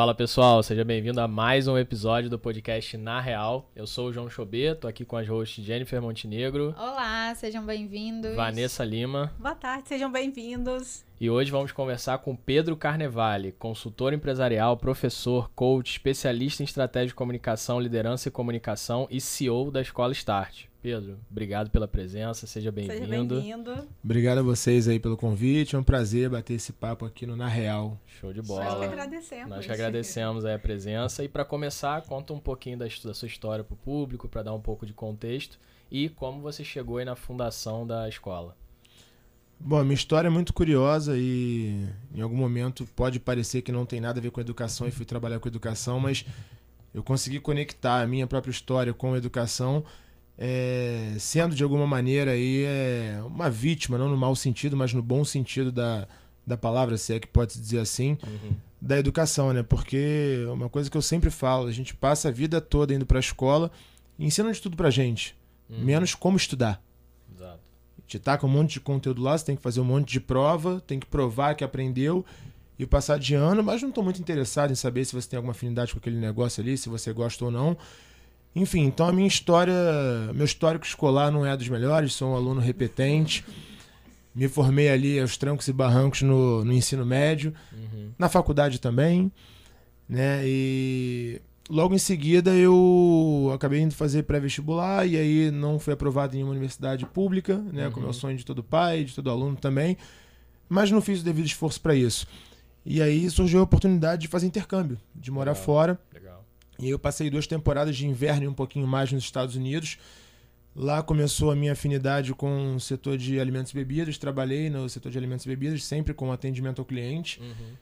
Fala pessoal, seja bem-vindo a mais um episódio do podcast Na Real. Eu sou o João Chobê, tô aqui com as hosts Jennifer Montenegro. Olá, sejam bem-vindos. Vanessa Lima. Boa tarde, sejam bem-vindos. E hoje vamos conversar com Pedro Carnevale, consultor empresarial, professor, coach, especialista em estratégia de comunicação, liderança e comunicação e CEO da Escola Start. Pedro, obrigado pela presença, seja bem-vindo. Seja bem-vindo. Obrigado a vocês aí pelo convite, é um prazer bater esse papo aqui no Na Real. Show de bola. Nós que agradecemos. Nós que agradecemos a presença e para começar, conta um pouquinho da, da sua história para o público, para dar um pouco de contexto e como você chegou aí na fundação da escola. Bom, a minha história é muito curiosa e em algum momento pode parecer que não tem nada a ver com educação e fui trabalhar com educação, mas eu consegui conectar a minha própria história com a educação, é, sendo de alguma maneira aí é, uma vítima, não no mau sentido, mas no bom sentido da, da palavra, se é que pode se dizer assim, uhum. da educação, né? Porque uma coisa que eu sempre falo, a gente passa a vida toda indo para a escola e ensinam de tudo pra gente, uhum. menos como estudar te taca um monte de conteúdo lá, você tem que fazer um monte de prova, tem que provar que aprendeu e passar de ano, mas não estou muito interessado em saber se você tem alguma afinidade com aquele negócio ali, se você gosta ou não. Enfim, então a minha história, meu histórico escolar não é dos melhores, sou um aluno repetente. Me formei ali aos trancos e barrancos no, no ensino médio, uhum. na faculdade também, né? E Logo em seguida eu acabei indo fazer pré-vestibular e aí não fui aprovado em uma universidade pública, né, uhum. como é o sonho de todo pai, de todo aluno também, mas não fiz o devido esforço para isso. E aí surgiu a oportunidade de fazer intercâmbio, de morar Legal. fora. Legal. E eu passei duas temporadas de inverno e um pouquinho mais nos Estados Unidos. Lá começou a minha afinidade com o setor de alimentos e bebidas. Trabalhei no setor de alimentos e bebidas, sempre com atendimento ao cliente. Uhum.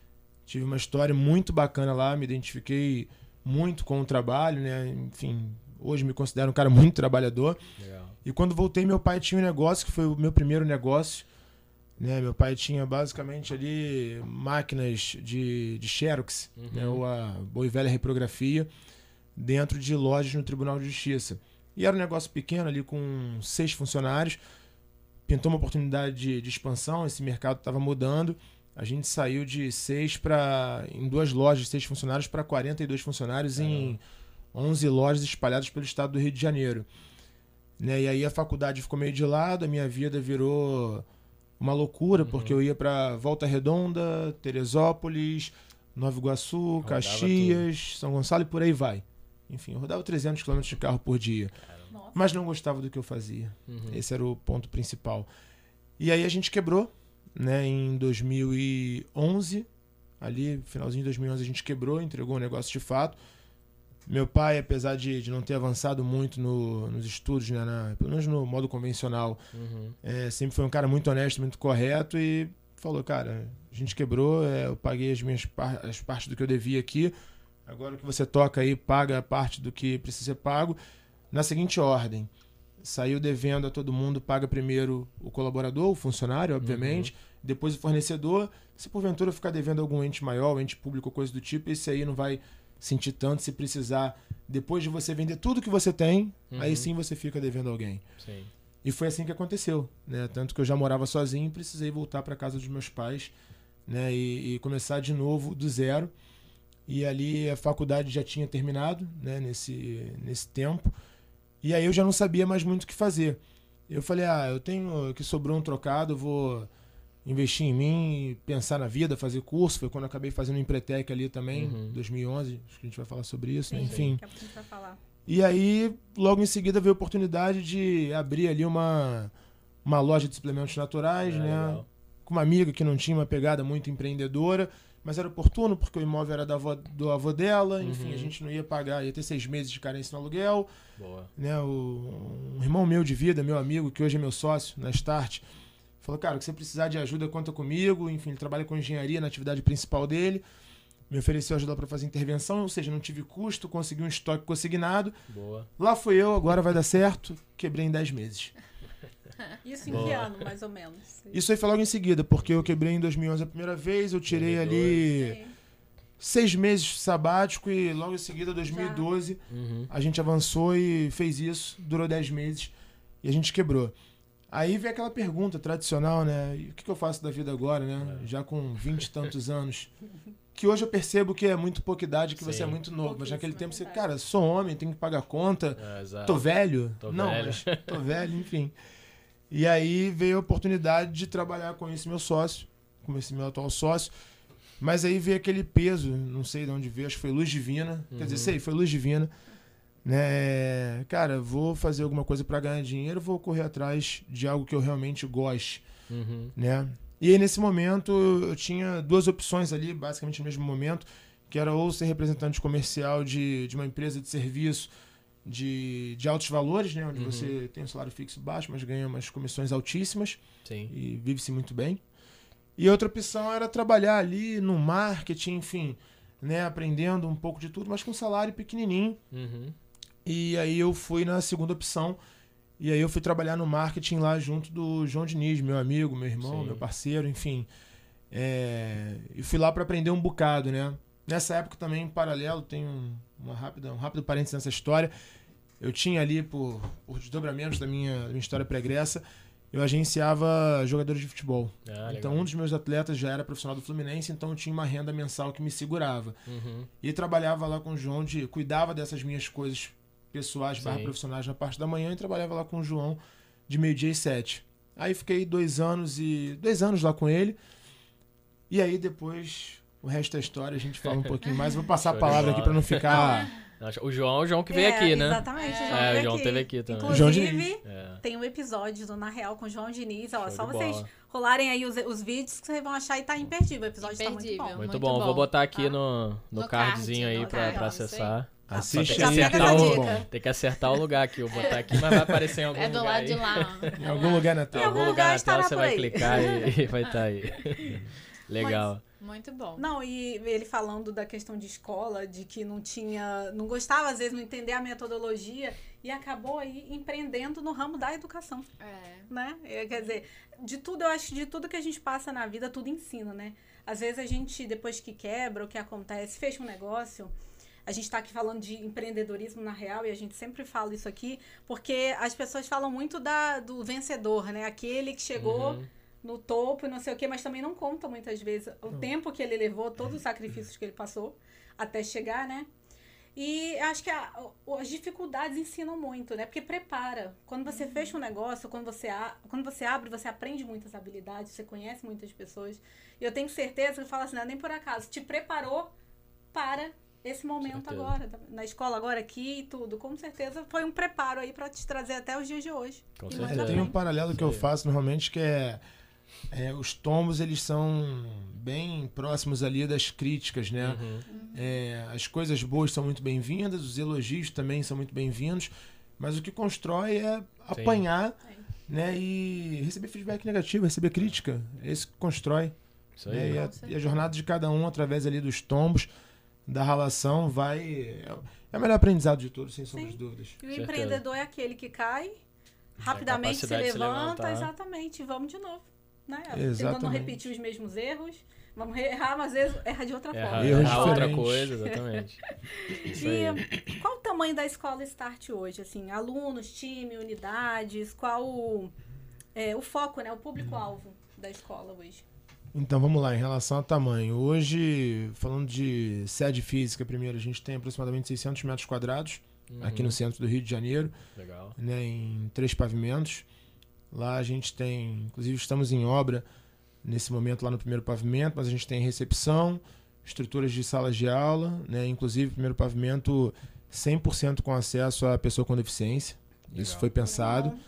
Tive uma história muito bacana lá, me identifiquei muito com o trabalho, né? Enfim, hoje me considero um cara muito trabalhador. Legal. E quando voltei, meu pai tinha um negócio que foi o meu primeiro negócio. Né? Meu pai tinha basicamente ali máquinas de, de Xerox, uhum. né? ou a boa e velha reprografia, dentro de lojas no Tribunal de Justiça. E era um negócio pequeno ali com seis funcionários. Pintou uma oportunidade de, de expansão, esse mercado estava mudando a gente saiu de seis para em duas lojas, seis funcionários para 42 funcionários em 11 lojas espalhadas pelo estado do Rio de Janeiro. Né? E aí a faculdade ficou meio de lado, a minha vida virou uma loucura, uhum. porque eu ia para Volta Redonda, Teresópolis, Nova Iguaçu, rodava Caxias, tudo. São Gonçalo e por aí vai. Enfim, eu rodava 300 km de carro por dia. Mas não gostava do que eu fazia. Uhum. Esse era o ponto principal. E aí a gente quebrou né, em 2011. Ali, finalzinho de 2011, a gente quebrou, entregou o negócio de fato. Meu pai, apesar de, de não ter avançado muito no, nos estudos, né, na, pelo menos no modo convencional, uhum. é, sempre foi um cara muito honesto, muito correto e falou: Cara, a gente quebrou, é, eu paguei as minhas par as partes do que eu devia aqui. Agora o que você toca aí, paga a parte do que precisa ser pago. Na seguinte ordem: saiu devendo a todo mundo, paga primeiro o colaborador, o funcionário, obviamente. Uhum depois o fornecedor. Se porventura ficar devendo algum ente maior, ente público, coisa do tipo, esse aí não vai sentir tanto se precisar. Depois de você vender tudo que você tem, uhum. aí sim você fica devendo alguém. Sim. E foi assim que aconteceu, né? Tanto que eu já morava sozinho e precisei voltar para casa dos meus pais, né? E, e, começar de novo do zero. E ali a faculdade já tinha terminado, né? Nesse, nesse tempo. E aí eu já não sabia mais muito o que fazer. Eu falei, ah, eu tenho que sobrou um trocado, vou investir em mim, pensar na vida, fazer curso. Foi quando eu acabei fazendo Empretec ali também, uhum. 2011. Acho que a gente vai falar sobre isso, né? Enfim. Daqui a pouco a gente vai falar. E aí, logo em seguida, veio a oportunidade de abrir ali uma, uma loja de suplementos naturais, é, né? Legal. Com uma amiga que não tinha uma pegada muito empreendedora, mas era oportuno porque o imóvel era da avó, do avô dela, enfim, uhum. a gente não ia pagar, ia ter seis meses de carência no aluguel. Boa. Né? O, um irmão meu de vida, meu amigo, que hoje é meu sócio na Start, Falou, cara, que você precisar de ajuda, conta comigo. Enfim, ele trabalha com engenharia na atividade principal dele. Me ofereceu ajuda para fazer intervenção, ou seja, não tive custo, consegui um estoque consignado. Boa. Lá fui eu, agora vai dar certo. Quebrei em 10 meses. Isso em Boa. que ano, mais ou menos? Isso aí foi logo em seguida, porque eu quebrei em 2011 a primeira vez, eu tirei 2012. ali Sim. seis meses sabático e logo em seguida, 2012, uhum. a gente avançou e fez isso, durou 10 meses e a gente quebrou. Aí vem aquela pergunta tradicional, né? O que, que eu faço da vida agora, né? É. Já com vinte e tantos anos. Que hoje eu percebo que é muito pouca idade, que você é Sim. muito novo. Mas naquele tempo você, cara, sou homem, tenho que pagar conta, É, tô velho. Tô Não, velho. mas tô velho, enfim. E aí veio a oportunidade de trabalhar com esse meu sócio, com esse meu atual sócio. Mas aí veio aquele peso, não sei de onde veio, acho que foi luz divina. Quer dizer, Uhum. sei, foi luz divina. Né? Cara, vou fazer alguma coisa para ganhar dinheiro, vou correr atrás de algo que eu realmente goste, Uhum. né? E aí nesse momento eu tinha duas opções ali, basicamente no mesmo momento, que era ou ser representante comercial de, de uma empresa de serviço de, de altos valores, né? Onde Uhum. você tem um salário fixo baixo, mas ganha umas comissões altíssimas Sim. e vive-se muito bem. E outra opção era trabalhar ali no marketing, enfim, né? Aprendendo um pouco de tudo, mas com um salário pequenininho. Uhum. E aí eu fui na segunda opção. E aí eu fui trabalhar no marketing lá junto do João Diniz, meu amigo, meu irmão, Sim. meu parceiro, enfim. É, E fui lá para aprender um bocado, né? Nessa época também, em paralelo, tem um, uma rápida, um rápido parênteses nessa história. Eu tinha ali, por, por desdobramentos da minha, da minha história pregressa, eu agenciava jogadores de futebol. Ah, então, um dos meus atletas já era profissional do Fluminense, então eu tinha uma renda mensal que me segurava. Uhum. E trabalhava lá com o João, de, cuidava dessas minhas coisas pessoais, barra profissionais na parte da manhã e trabalhava lá com o João de meio-dia e sete. Aí fiquei dois anos e. dois anos lá com ele. E aí depois, o resto da história, a gente fala um pouquinho mais. Vou passar a palavra aqui para não ficar. Nossa, O João, o João que veio É, aqui, né? Exatamente, o João, É, veio o João aqui. teve aqui também. João Inclusive, Diniz. É. tem um episódio do Na Real com o João Diniz. Ó, Show só vocês bola. rolarem aí os, os vídeos que vocês vão achar e tá imperdível. O episódio tá muito Imperdível. bom. Muito, Muito bom. bom. Vou botar aqui Tá. no, no, No cardzinho card, aí no pra, card, acessar. Assiste tá essa muito dica. bom. Tem que acertar o lugar aqui. Eu vou botar aqui, mas vai aparecer em algum É do lugar lado aí. de lá. Em algum lugar na Em tela. algum algum lugar lugar na tela você vai aí. clicar e, e vai estar aí. Legal. Muito bom. Não, e ele falando da questão de escola, de que não tinha, não gostava às vezes, não entender a metodologia e acabou aí empreendendo no ramo da educação, É. né? É, Quer dizer, de tudo, eu acho que de tudo que a gente passa na vida, tudo ensina, né? Às vezes a gente, depois que quebra, o que acontece, fecha um negócio, a gente está aqui falando de empreendedorismo na real e a gente sempre fala isso aqui, porque as pessoas falam muito da, do vencedor, né? Aquele que chegou Uhum. no topo e não sei o que, mas também não conta muitas vezes o tempo que ele levou, todos os sacrifícios que ele passou até chegar, né? E acho que a- as dificuldades ensinam muito, né? Porque prepara. Quando você fecha um negócio, quando você, a- quando você abre, você aprende muitas habilidades, você conhece muitas pessoas. E eu tenho certeza que eu falo assim, não é nem por acaso, te preparou para esse momento agora, na escola agora aqui e tudo. Com certeza foi um preparo aí para te trazer até os dias de hoje. Com certeza. É, tem um paralelo que eu faço normalmente que é, é, os tombos eles são bem próximos ali das críticas, né? Uhum. É, as coisas boas são muito bem-vindas, os elogios também são muito bem-vindos, mas o que constrói é apanhar, né? E receber feedback negativo, receber crítica, é isso que constrói. Isso né? aí. E, a, e a jornada de cada um através ali dos tombos, da relação, vai é, o melhor aprendizado de todos, sem sombra de dúvidas. E o Certeza. empreendedor é aquele que cai, rapidamente se se levanta, levantar. exatamente, e vamos de novo. Né? Tentando não repetir os mesmos erros. Vamos errar, mas às vezes erra de outra Errar, forma. Errar outra coisa, exatamente. E qual o tamanho da escola Start hoje? Assim, alunos, time, unidades, qual o, é, o foco, né? O público-alvo da escola hoje? Então vamos lá, em relação ao tamanho. Hoje, falando de sede física, primeiro, a gente tem aproximadamente 600 metros quadrados aqui Uhum. no centro do Rio de Janeiro, Legal. né, em três pavimentos. Lá a gente tem, inclusive estamos em obra nesse momento lá no primeiro pavimento, mas a gente tem recepção, estruturas de salas de aula, né, inclusive primeiro pavimento 100% com acesso à pessoa com deficiência. Isso Legal. foi pensado. Né,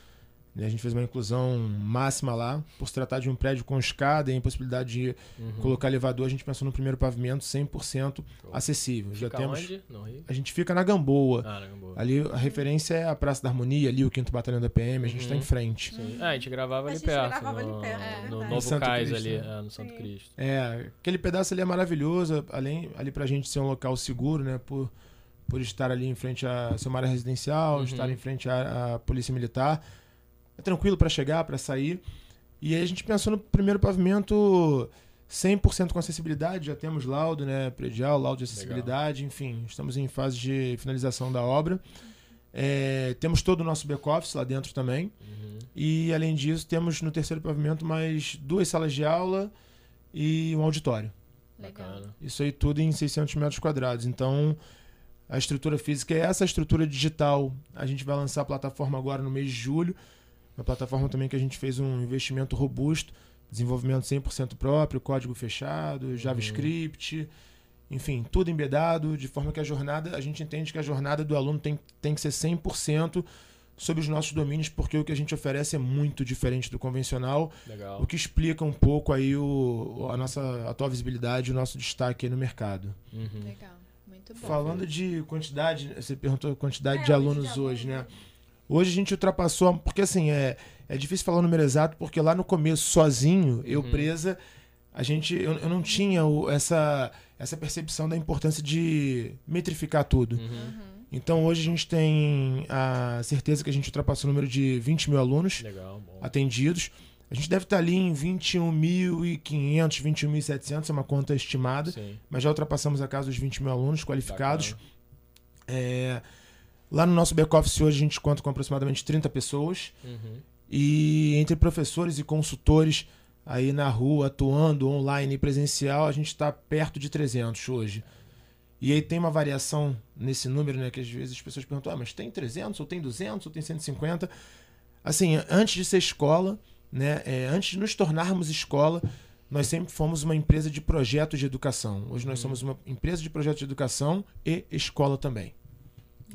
a gente fez uma inclusão máxima lá. Por se tratar de um prédio com escada e impossibilidade de Uhum. colocar elevador, a gente pensou no primeiro pavimento 100% Show. acessível. Já Fica temos. onde? No? A gente fica na Gamboa. Ah, na Gamboa. Ali a referência é a Praça da Harmonia, ali o 5 Batalhão da PM, a gente está Uhum. em frente. Sim. Ah, a gente gravava A ali gente perto. gravava ali no, perto, é no verdade. Novo Santo Cais Cristo, ali, né? é, no Santo Sim. Cristo. É, aquele pedaço ali é maravilhoso, além ali pra gente ser um local seguro, né? Por, por estar ali em frente a ser uma área residencial, Uhum. estar em frente à, à polícia militar. É tranquilo pra chegar, pra sair. E aí a gente pensou no primeiro pavimento 100% com acessibilidade, já temos laudo, né, predial, laudo de acessibilidade, enfim, estamos em fase de finalização da obra. É, temos todo o nosso back-office lá dentro também. Uhum. E além disso, temos no terceiro pavimento mais duas salas de aula e um auditório. Legal. Isso aí tudo em 600 metros quadrados. Então, a estrutura física é essa estrutura digital. A gente vai lançar a plataforma agora no mês de julho. Uma plataforma também que a gente fez um investimento robusto, desenvolvimento 100% próprio, código fechado, JavaScript, enfim, tudo embedado, de forma que a jornada, a gente entende que a jornada do aluno tem, tem que ser 100% sobre os nossos domínios, porque o que a gente oferece é muito diferente do convencional, Legal. o que explica um pouco aí o, a nossa atual visibilidade, o nosso destaque aí no mercado. Uhum. Legal. Muito bom. Falando de quantidade, você perguntou quantidade É, de alunos de hoje, né? alunos. Hoje a gente ultrapassou, porque assim, é, é difícil falar o número exato, porque lá no começo, sozinho, eu Uhum. presa, a gente, eu, eu não tinha o- essa, essa percepção da importância de metrificar tudo. Uhum. Uhum. Então hoje a gente tem a certeza que a gente ultrapassou o número de 20 mil alunos Legal, atendidos. A gente deve estar ali em 21.500, 21.700, é uma conta estimada Sim. mas já ultrapassamos a casa dos 20 mil alunos qualificados. Bacana. É, lá no nosso back-office hoje a gente conta com aproximadamente 30 pessoas. Uhum. E entre professores e consultores aí na rua, atuando online e presencial, a gente está perto de 300 hoje. E aí tem uma variação nesse número, né? Que às vezes as pessoas perguntam, ah, mas tem 300, ou tem 200, ou tem 150. Assim, antes de ser escola, né? é, antes de nos tornarmos escola, nós sempre fomos uma empresa de projetos de educação. Hoje nós Uhum. somos uma empresa de projetos de educação e escola também.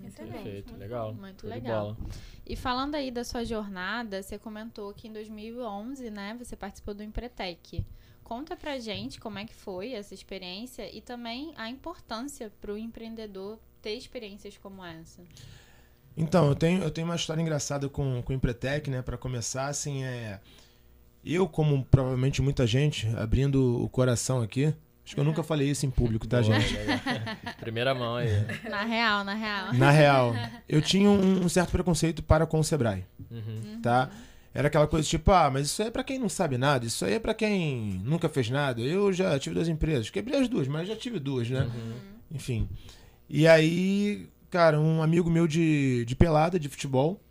Muito. Perfeito, legal. Muito Show de legal. E falando aí da sua jornada, você comentou que em 2011, né, você participou do Empretec. Conta pra gente como é que foi essa experiência e também a importância para o empreendedor ter experiências como essa. Então, eu tenho, eu tenho uma história engraçada com, com o Empretec, né? Para começar, assim, é. Eu, como provavelmente muita gente, abrindo o coração aqui. Acho que eu nunca falei isso em público, tá, Boa, gente? Primeira mão aí. Na real, na real. Na real, eu tinha um, um certo preconceito para com o Sebrae, Uhum. tá? Era aquela coisa tipo, ah, mas isso aí é pra quem não sabe nada, isso aí é pra quem nunca fez nada. Eu já tive duas empresas, quebrei as duas, mas já tive duas, né? Uhum. Enfim. E aí, cara, um amigo meu de, de pelada, de futebol,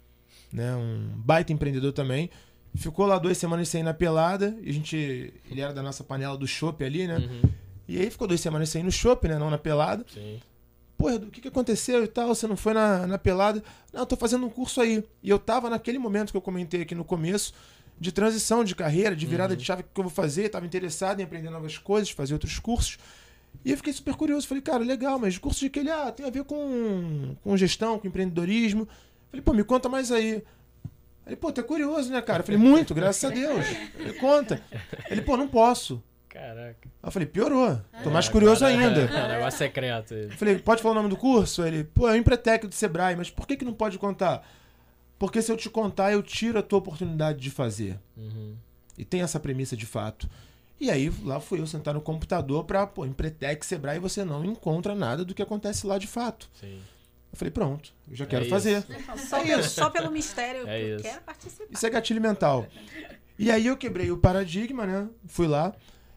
né? Um baita empreendedor também. Ficou lá duas semanas sem ir na pelada. E a gente. Ele era da nossa panela do chopp ali, né? Uhum. E aí ficou duas semanas sem ir no chopp, né? Não na pelada. Sim. Pô, Edu, o que, que aconteceu e tal? Você não foi na, na pelada? Não, eu tô fazendo um curso aí. E eu tava naquele momento que eu comentei aqui no começo, de transição de carreira, de virada Uhum. de chave, o que eu vou fazer? Tava interessado em aprender novas coisas, fazer outros cursos. E eu fiquei super curioso. Falei, cara, legal, mas curso de que ele ah, tem a ver com, com gestão, com empreendedorismo. Falei, pô, me conta mais aí. Ele, pô, tu é curioso, né, cara? Eu falei, muito, graças a Deus. Ele conta. Ele, pô, não posso. Caraca. Aí eu falei, piorou. Tô mais É, curioso agora ainda. É, é um negócio secreto. Eu falei, pode falar o nome do curso? Ele, pô, é o Empretec do Sebrae, mas por que, que não pode contar? Porque se eu te contar, eu tiro a tua oportunidade de fazer. Uhum. E tem essa premissa de fato. E aí, lá fui eu sentar no computador pra, pô, Empretec, Sebrae, você não encontra nada do que acontece lá de fato. Sim. Eu falei, pronto, eu já quero É fazer. isso. Só, pelo, só pelo mistério É eu isso. quero participar. Isso é gatilho mental. E aí eu quebrei o paradigma, né? Fui lá.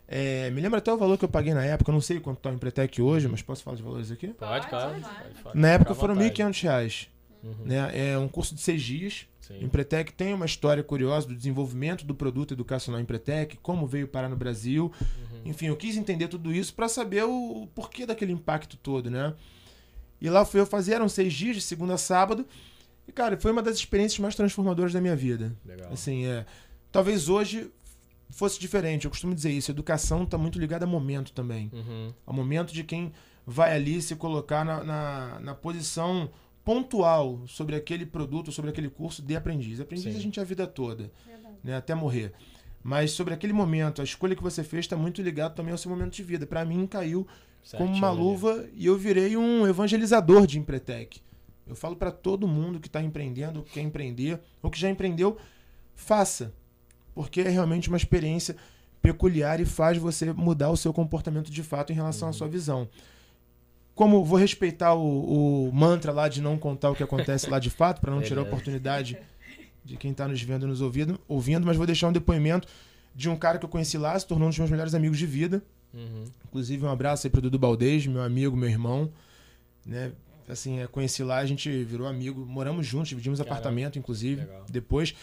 É, me lembra até o valor que eu paguei na época. Eu não sei quanto tá o Empretec hoje, mas posso falar de valores aqui? Pode, Pode, claro. pode. Pode falar. Na época foram R$ vontade. 1.500 reais. Uhum. Né? É um curso de seis dias. Sim. Empretec tem uma história curiosa do desenvolvimento do produto educacional Empretec, como veio parar no Brasil. Uhum. Enfim, eu quis entender tudo isso para saber o, o porquê daquele impacto todo, né? E lá fui eu fazer, eram seis dias, de segunda a sábado. E, cara, foi uma das experiências mais transformadoras da minha vida. Legal. Assim, é. Talvez hoje fosse diferente, eu costumo dizer isso. Educação está muito ligada a momento também. Uhum. Ao momento de quem vai ali se colocar na, na, na posição pontual sobre aquele produto, sobre aquele curso de aprendiz. Aprendiz Sim. a gente é a vida toda, né, até morrer. Mas sobre aquele momento, a escolha que você fez está muito ligado também ao seu momento de vida. Para mim, caiu como uma luva e eu virei um evangelizador de Empretec. Eu falo para todo mundo que está empreendendo, que quer empreender, ou que já empreendeu, faça. Porque é realmente uma experiência peculiar e faz você mudar o seu comportamento de fato em relação à Uhum. sua visão. Como vou respeitar o, o mantra lá de não contar o que acontece lá de fato, para não tirar a oportunidade de quem está nos vendo e nos ouvindo, ouvindo, mas vou deixar um depoimento de um cara que eu conheci lá, se tornou um dos meus melhores amigos de vida. Uhum. Inclusive, um abraço aí pro Dudu Baldez, meu amigo, meu irmão. Né? Assim, é, conheci lá, a gente virou amigo, moramos juntos, dividimos Caramba, apartamento, inclusive, legal. depois.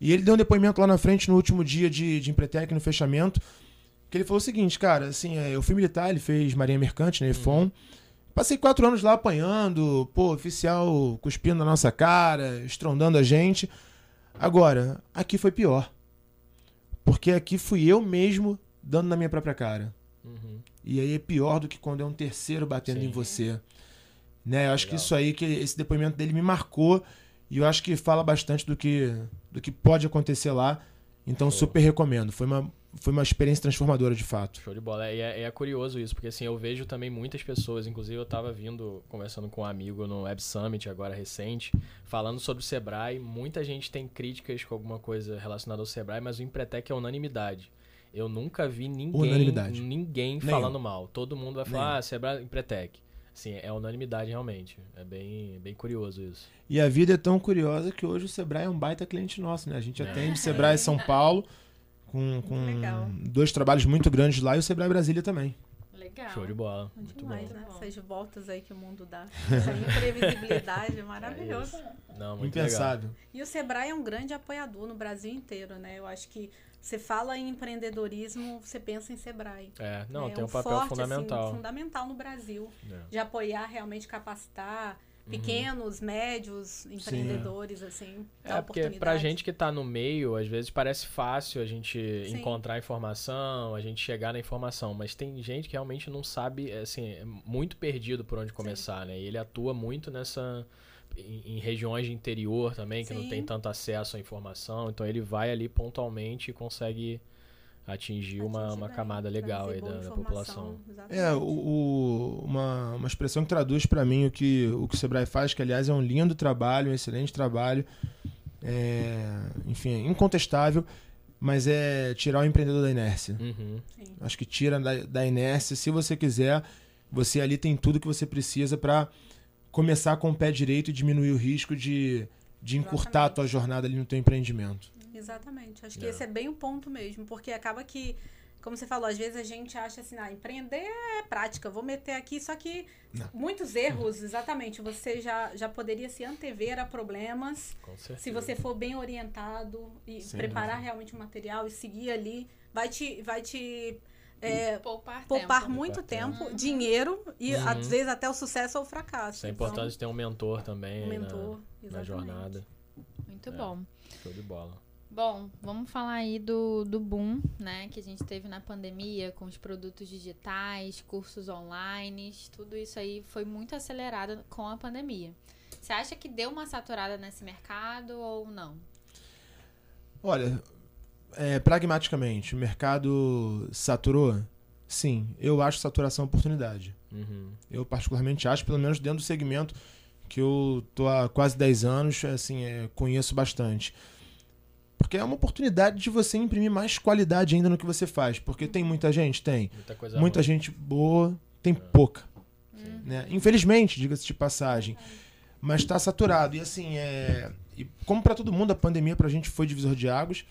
E ele deu um depoimento lá na frente no último dia de, de Empretec, no fechamento, Que ele falou o seguinte, cara, assim, é, eu fui militar, ele fez Marinha Mercante, né, EFON. Passei quatro anos lá apanhando, pô, oficial cuspindo na nossa cara, estrondando a gente. Agora, aqui foi pior. Porque aqui fui eu mesmo dando na minha própria cara. Uhum. E aí é pior do que quando é um terceiro batendo Sim. em você. Né? Eu acho que Legal. isso aí, que esse depoimento dele me marcou. E eu acho que fala bastante do que, do que pode acontecer lá. Então, Show. super recomendo. Foi uma, foi uma experiência transformadora, de fato. Show de bola. E é, é curioso isso, porque assim, eu vejo também muitas pessoas, inclusive eu tava vindo, conversando com um amigo no Web Summit, agora recente, falando sobre o Sebrae. Muita gente tem críticas com alguma coisa relacionada ao Sebrae, mas o Empretec é unanimidade. Eu nunca vi ninguém, ninguém Nenhum. falando mal. Todo mundo vai falar, Nenhum. ah, Sebrae, Empretec. Assim, é unanimidade realmente. É bem, bem curioso isso. E a vida é tão curiosa que hoje o Sebrae é um baita cliente nosso, né? A gente É. atende Sebrae São Paulo com, com Legal. dois trabalhos muito grandes lá e o Sebrae Brasília também. Legal. Show de bola. Muito Demais, bom. né? Essas voltas aí que o mundo dá. Essa imprevisibilidade é maravilhoso. Não, muito legal. Impensável. E o Sebrae é um grande apoiador no Brasil inteiro, né? Eu acho que você fala em empreendedorismo, você pensa em Sebrae. É, não, é tem um, um papel forte, fundamental. Assim, fundamental no Brasil. É. De apoiar, realmente capacitar pequenos, médios empreendedores, assim. dar É, porque pra gente que tá no meio, às vezes parece fácil a gente Sim. encontrar informação, a gente chegar na informação, mas tem gente que realmente não sabe, assim, é muito perdido por onde começar, né? E ele atua muito nessa em, em regiões de interior também, que não Sim. tem tanto acesso à informação, então ele vai ali pontualmente e consegue atingir uma, Atingir uma bem, camada legal aí da, da população. exatamente. É, o, o- uma, uma expressão que traduz pra mim o que, o que o Sebrae faz, que aliás é um lindo trabalho, um excelente trabalho, é, enfim, é incontestável, mas é tirar o empreendedor da inércia. Uhum. Sim. Acho que tira da, da inércia, se você quiser, você ali tem tudo que você precisa pra começar com o pé direito e diminuir o risco de, de encurtar a tua jornada ali no teu empreendimento. Exatamente. Acho que É. esse é bem o ponto mesmo, porque acaba que, como você falou, às vezes a gente acha assim, ah, empreender é prática, vou meter aqui, só que Não. muitos erros, exatamente, você já, já poderia se antever a problemas, Com certeza. se você for bem orientado e Sem preparar dúvida. realmente o material e seguir ali, vai te, vai te é, Poupar, poupar tempo. muito Poupar tempo, tempo. dinheiro e Uhum. às vezes até o sucesso ou o fracasso. Isso é Então, importante ter um mentor também um na- mentor, na, exatamente. jornada. Muito É. bom. Show de bola. Bom, vamos falar aí do, do boom, né, que a gente teve na pandemia com os produtos digitais, cursos online, tudo isso aí foi muito acelerado com a pandemia. Você acha que deu uma saturada nesse mercado ou não? Olha, é, pragmaticamente, o mercado saturou? Sim, eu acho saturação oportunidade. Uhum. Eu particularmente acho, pelo menos dentro do segmento que eu tô há quase 10 anos, assim, é, conheço bastante. Porque é uma oportunidade de você imprimir mais qualidade ainda no que você faz. Porque tem muita gente? Tem. Muita coisa Muita gente boa, tem pouca. Né? Infelizmente, diga-se de passagem. Mas está saturado. E assim, é... e como para todo mundo, a pandemia pra gente foi divisor de águas.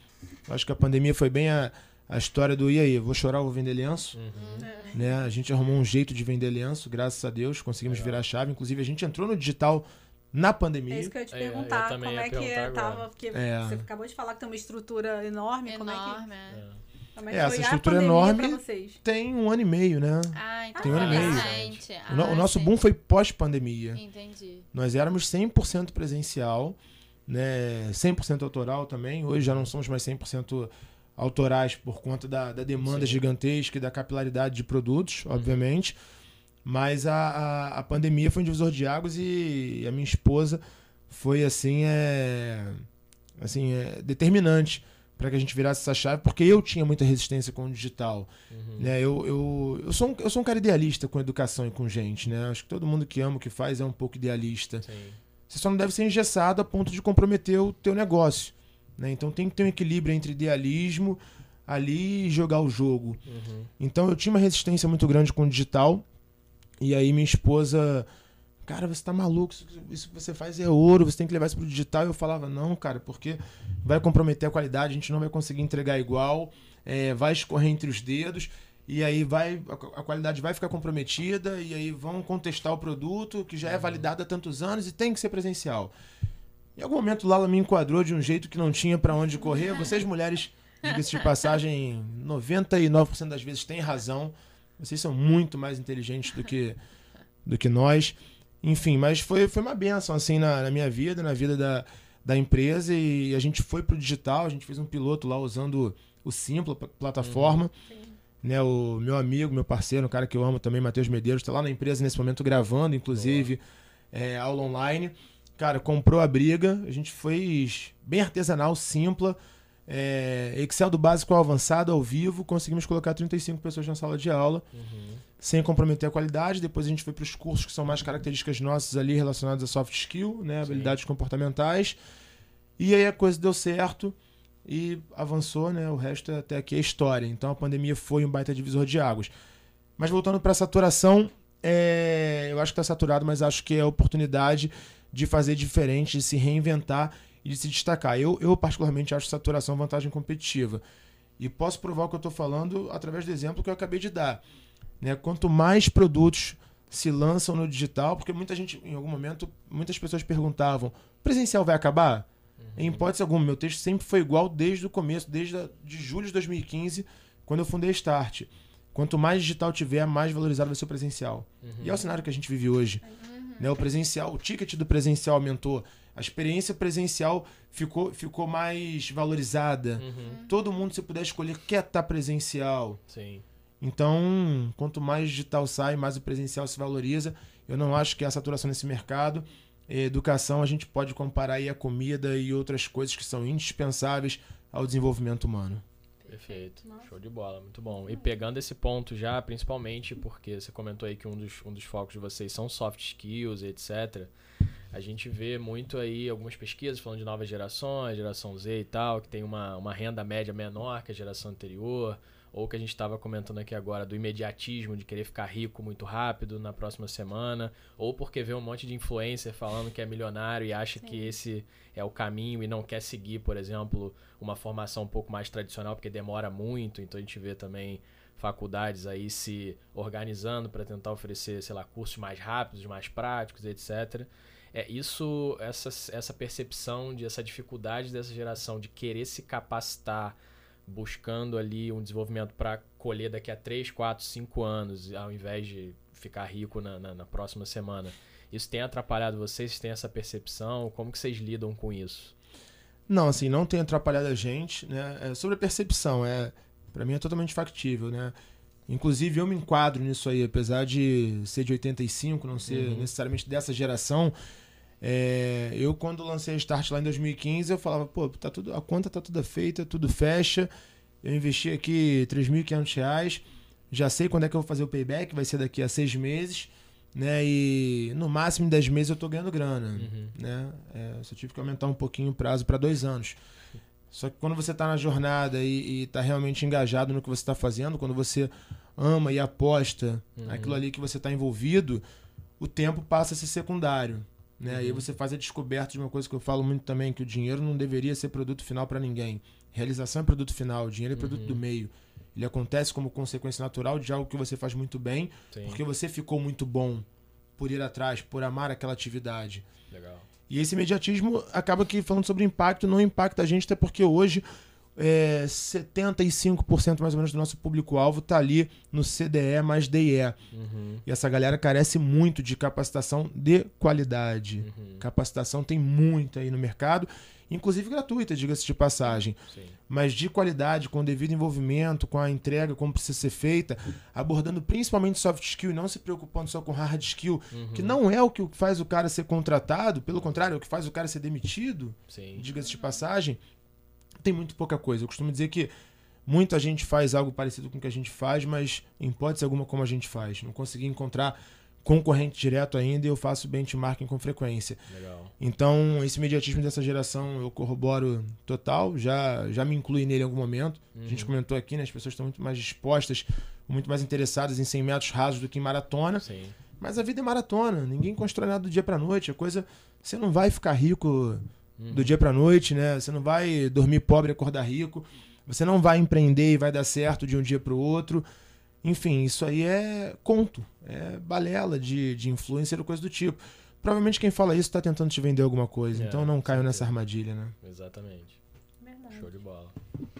Acho que a pandemia foi bem a, a história do e aí, vou chorar ou vou vender lenço? Uhum. né? A gente arrumou um jeito de vender lenço, graças a Deus, conseguimos Legal. virar a chave. Inclusive, a gente entrou no digital na pandemia. É isso que eu ia te É, eu perguntar, como é que perguntar agora. tava, porque É. você acabou de falar que tem uma estrutura enorme, como é que, Enorme, é. É. como é É, que essa estrutura enorme- pra vocês? Tem um ano e meio, né? Ah, então Tem um ano e foi meio. recente. O, no- Ah, o nosso sim. boom foi pós-pandemia. Entendi. Nós éramos 100% presencial, né? 100% autoral também. Hoje já não somos mais 100% autorais por conta da, da demanda Sim. gigantesca e da capilaridade de produtos, obviamente. Mas a, a, a pandemia foi um divisor de águas e a minha esposa foi assim, é, assim é, determinante para que a gente virasse essa chave, porque eu tinha muita resistência com o digital. Uhum. Né? Eu, eu, eu, sou um, eu sou um cara idealista com educação e com gente. Né? Acho que todo mundo que ama o que faz é um pouco idealista. Sim. Você só não deve ser engessado a ponto de comprometer o teu negócio. Né? Então tem que ter um equilíbrio entre idealismo ali e jogar o jogo. Uhum. Então eu tinha uma resistência muito grande com o digital. E aí minha esposa, cara, você tá maluco, isso, que você faz é ouro, você tem que levar isso pro digital. E eu falava, não, cara, porque vai comprometer a qualidade, a gente não vai conseguir entregar igual, é, vai escorrer entre os dedos. E aí vai a, qualidade vai ficar comprometida e aí vão contestar o produto que já é validado há tantos anos e tem que ser presencial. Em algum momento Lala me enquadrou de um jeito que não tinha pra onde correr. Vocês mulheres diga-se de passagem, 99% das vezes tem razão. Vocês são muito mais inteligentes do que, do que nós. Enfim, mas foi, foi uma benção, assim, na, na minha vida, na vida da, da empresa. E a gente foi pro digital, a gente fez um piloto lá usando o Simpla, plataforma. Sim. Né, o meu amigo, meu parceiro, um cara que eu amo também, Matheus Medeiros, está lá na empresa nesse momento gravando, inclusive, é, aula online. Cara, comprou a briga, a gente fez bem artesanal, simpla. é, Excel do básico ao avançado, ao vivo, conseguimos colocar 35 pessoas na sala de aula, Uhum. sem comprometer a qualidade. Depois a gente foi para os cursos que são mais características nossas ali relacionadas a soft skill, né, habilidades comportamentais. E aí a coisa deu certo e avançou, né? O resto até aqui é história. Então a pandemia foi um baita divisor de águas. Mas voltando para a saturação, é, eu acho que está saturado, mas acho que é a oportunidade de fazer diferente, de se reinventar e de se destacar. Eu, eu particularmente acho saturação vantagem competitiva. E posso provar o que eu estou falando através do exemplo que eu acabei de dar. Né? Quanto mais produtos se lançam no digital, porque muita gente, em algum momento, muitas pessoas perguntavam: presencial vai acabar? Em hipótese alguma, meu texto sempre foi igual desde o começo, desde a, de julho de 2015, quando eu fundei a Start. Quanto mais digital tiver, mais valorizado vai ser o presencial. Uhum. E é o cenário que a gente vive hoje. Né? O presencial, o ticket do presencial aumentou. A experiência presencial ficou, ficou mais valorizada. Uhum. Todo mundo, se puder escolher, quer estar presencial. Sim. Então, quanto mais digital sai, mais o presencial se valoriza. Eu não acho que há saturação nesse mercado. Educação, a gente pode comparar aí a comida e outras coisas que são indispensáveis ao desenvolvimento humano. Perfeito. Nossa. Show de bola, muito bom. E pegando esse ponto já, principalmente porque você comentou aí que um dos, um dos focos de vocês são soft skills, etc. A gente vê muito aí algumas pesquisas falando de novas gerações, geração Z e tal, que tem uma, uma renda média menor que a geração anterior, ou que a gente estava comentando aqui agora do imediatismo, de querer ficar rico muito rápido na próxima semana, ou porque vê um monte de influencer falando que é milionário e acha que esse é o caminho e não quer seguir, por exemplo, uma formação um pouco mais tradicional, porque demora muito, então a gente vê também faculdades aí se organizando para tentar oferecer, sei lá, cursos mais rápidos, mais práticos, etc. É isso, essa, essa percepção de essa dificuldade dessa geração de querer se capacitar buscando ali um desenvolvimento para colher daqui a 3, 4, 5 anos, ao invés de ficar rico na, na, na próxima semana. Isso tem atrapalhado vocês? Vocês têm essa percepção? Como que vocês lidam com isso? Não, assim, não tem atrapalhado a gente, né? É sobre a percepção, é, para mim é totalmente factível, né? Inclusive eu me enquadro nisso aí, apesar de ser de 85, não ser Uhum. necessariamente dessa geração. É, eu quando lancei a Start lá em 2015, eu falava, pô, tá tudo, a conta tá toda feita, tudo fecha. Eu investi aqui 3.500 reais, já sei quando é que eu vou fazer o payback, vai ser daqui a seis meses, né? E no máximo em 10 meses eu tô ganhando grana Uhum. né? É, só tive que aumentar um pouquinho o prazo para dois anos. Só que quando você está na jornada e está realmente engajado no que você está fazendo, quando você ama e aposta Uhum. naquilo ali que você está envolvido, o tempo passa a ser secundário. Né? Aí Uhum. você faz a descoberta de uma coisa que eu falo muito também, que o dinheiro não deveria ser produto final para ninguém. Realização é produto final, o dinheiro é produto Uhum. do meio. Ele acontece como consequência natural de algo que você faz muito bem, Sim, porque você ficou muito bom por ir atrás, por amar aquela atividade. legal. E esse imediatismo acaba que falando sobre impacto não impacta a gente, até porque hoje é, 75% mais ou menos do nosso público-alvo está ali no CDE mais DE. Uhum, E essa galera carece muito de capacitação de qualidade. uhum, Capacitação tem muita aí no mercado, inclusive gratuita, diga-se de passagem sim. mas de qualidade, com o devido envolvimento, com a entrega como precisa ser feita, abordando principalmente soft skill e não se preocupando só com hard skill, Uhum, que não é o que faz o cara ser contratado, pelo contrário, é o que faz o cara ser demitido, diga-se de passagem, tem muito pouca coisa. Eu costumo dizer que muita gente faz algo parecido com o que a gente faz, mas em hipótese alguma como a gente faz. Não consegui encontrar concorrente direto ainda e eu faço benchmarking com frequência. Legal. Então, esse imediatismo dessa geração eu corroboro total, já, já me inclui nele em algum momento. A gente Uhum. comentou aqui, né? As pessoas estão muito mais dispostas, muito mais interessadas em 100 metros rasos do que em maratona. Sim. Mas a vida é maratona, ninguém constrói nada do dia pra noite. A coisa. Você não vai ficar rico Uhum. do dia pra noite, né? Você não vai dormir pobre e acordar rico. Você não vai empreender e vai dar certo de um dia pro outro. Enfim, isso aí é conto, é balela de, de influencer ou coisa do tipo. Provavelmente quem fala isso tá tentando te vender alguma coisa, É, então não caio nessa armadilha, né? Exatamente. Verdade. Show de bola.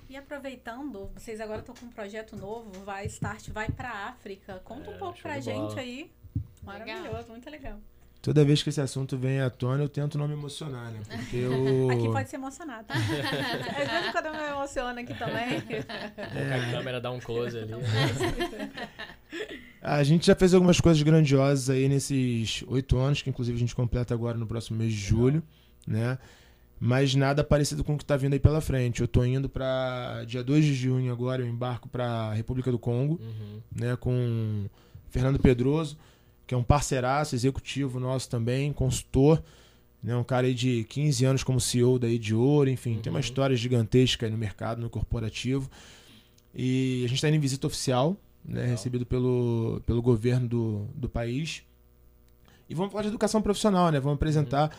E aproveitando, vocês agora estão com um projeto novo, vai Start vai para África. Conta É, um pouco pra gente bola. aí. Maravilhoso, muito legal. Toda vez que esse assunto vem à tona, eu tento não me emocionar, né? Porque eu. Aqui pode se emocionar, tá? Às vezes quando eu me emociono aqui também. A câmera dá um close ali. A gente já fez algumas coisas grandiosas aí nesses oito anos, que inclusive a gente completa agora no próximo mês de julho, né? Mas nada parecido com o que tá vindo aí pela frente. Eu tô indo para dia 2 de junho agora, eu embarco para República do Congo, Uhum. né, com Fernando Pedroso, que é um parceiraço executivo nosso também, consultor, né, um cara aí de 15 anos como CEO da de Ouro, enfim, tem uma Uhum. história gigantesca aí no mercado, no corporativo. E a gente está indo em visita oficial, né, recebido pelo, pelo governo do, do país. E vamos falar de educação profissional, né? Vamos apresentar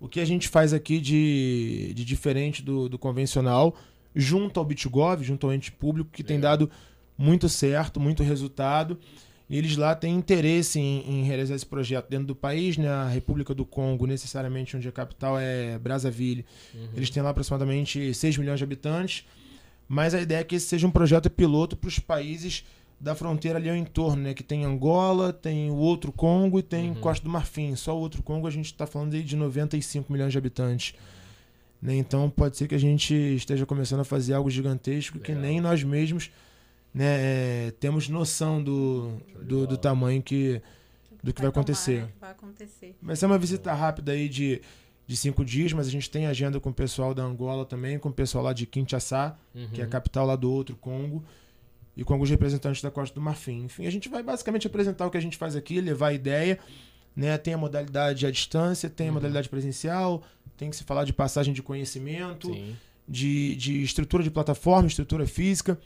o que a gente faz aqui de, de diferente do, do convencional, junto ao BitGov, junto ao ente público, que tem dado muito certo, muito resultado. E eles lá têm interesse em, em realizar esse projeto dentro do país, né? A República do Congo, necessariamente, onde a capital é Brazzaville. Uhum. Eles têm lá aproximadamente 6 milhões de habitantes. Mas a ideia é que esse seja um projeto piloto para os países da fronteira ali ao entorno, né? Que tem Angola, tem o outro Congo e tem Uhum. Costa do Marfim. Só o outro Congo a gente está falando aí de 95 milhões de habitantes. Né? Então pode ser que a gente esteja começando a fazer algo gigantesco que nem nós mesmos né, é, temos noção do, do, do tamanho que, do que vai acontecer. vai acontecer. Vai ser uma visita rápida aí de, de cinco dias, mas a gente tem agenda com o pessoal da Angola também, com o pessoal lá de Kinshasa, que é a Uhum. capital lá do outro Congo, e com alguns representantes da Costa do Marfim. Enfim, a gente vai basicamente apresentar o que a gente faz aqui, levar a ideia, né? Tem a modalidade à distância, tem a Uhum. modalidade presencial, tem que se falar de passagem de conhecimento, de, de estrutura de plataforma, estrutura física.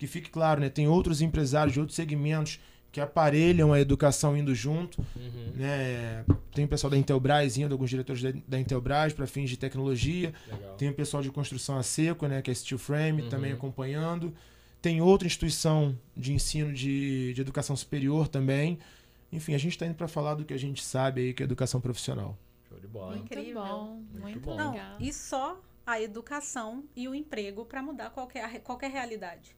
Que fique claro, né? Tem outros empresários de outros segmentos que aparelham a educação indo junto. Uhum. Né? Tem o pessoal da Intelbras indo, alguns diretores da, da Intelbras para fins de tecnologia. Legal. Tem o pessoal de construção a seco, né? que é Steel Frame, Uhum. também acompanhando. Tem outra instituição de ensino de, de educação superior também. Enfim, a gente está indo para falar do que a gente sabe aí, que é educação profissional. Show de bola. Muito Incrível. bom, Muito muito, bom. Não, legal. e só a educação e o emprego para mudar qualquer, qualquer realidade.